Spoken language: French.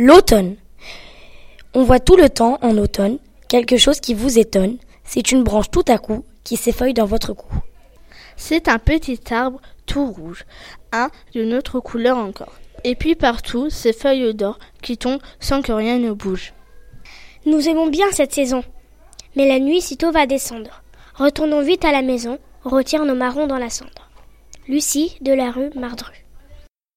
L'automne. On voit tout le temps, en automne, quelque chose qui vous étonne. C'est une branche tout à coup qui s'effeuille dans votre cou. C'est un petit arbre tout rouge, un d'une autre couleur encore. Et puis partout, ces feuilles d'or qui tombent sans que rien ne bouge. Nous aimons bien cette saison. Mais la nuit sitôt va descendre. Retournons vite à la maison, retire nos marrons dans la cendre. Lucie de la rue Mardru.